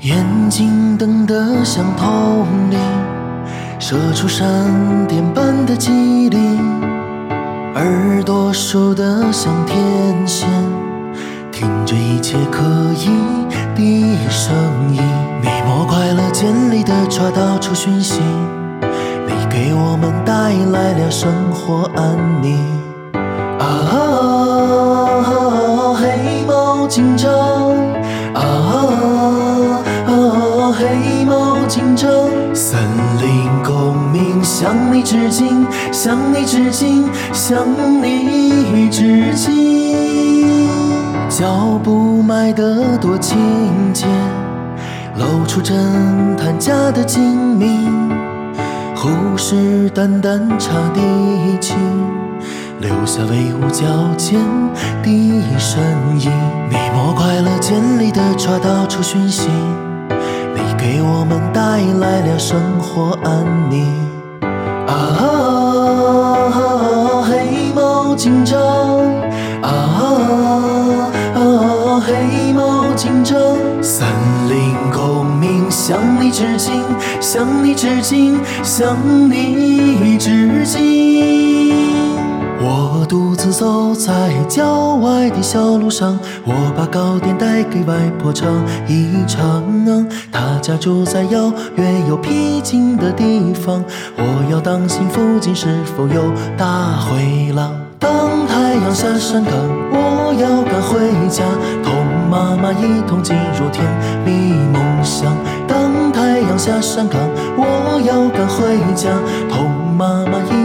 眼睛瞪得像铜铃，射出闪电般的机灵；耳朵竖得像天线，听着一切可疑的声音。你模块了尖利的爪，到处寻衅，你给我们带来了生活安宁。啊，黑猫警长，啊，黑猫警长，森林公民向你致敬，向你致敬，向你致敬。脚步迈得多轻捷，露出侦探家的精明，虎视眈眈查敌情。留下威武矫健的身影。你模块了尖利的爪，到处寻衅。带来了生活安宁。啊，黑猫警长，啊，黑猫警长，森林公民向你致敬，向你致敬，向你致敬。我独自走在郊外的小路上，我把糕点带给外婆尝一尝。她家住在遥远又僻静的地方，我要当心附近是否有大灰狼。当太阳下山岗，我要赶回家，同妈妈一同进入甜蜜梦乡。当太阳下山岗，我要赶回家，同妈妈一。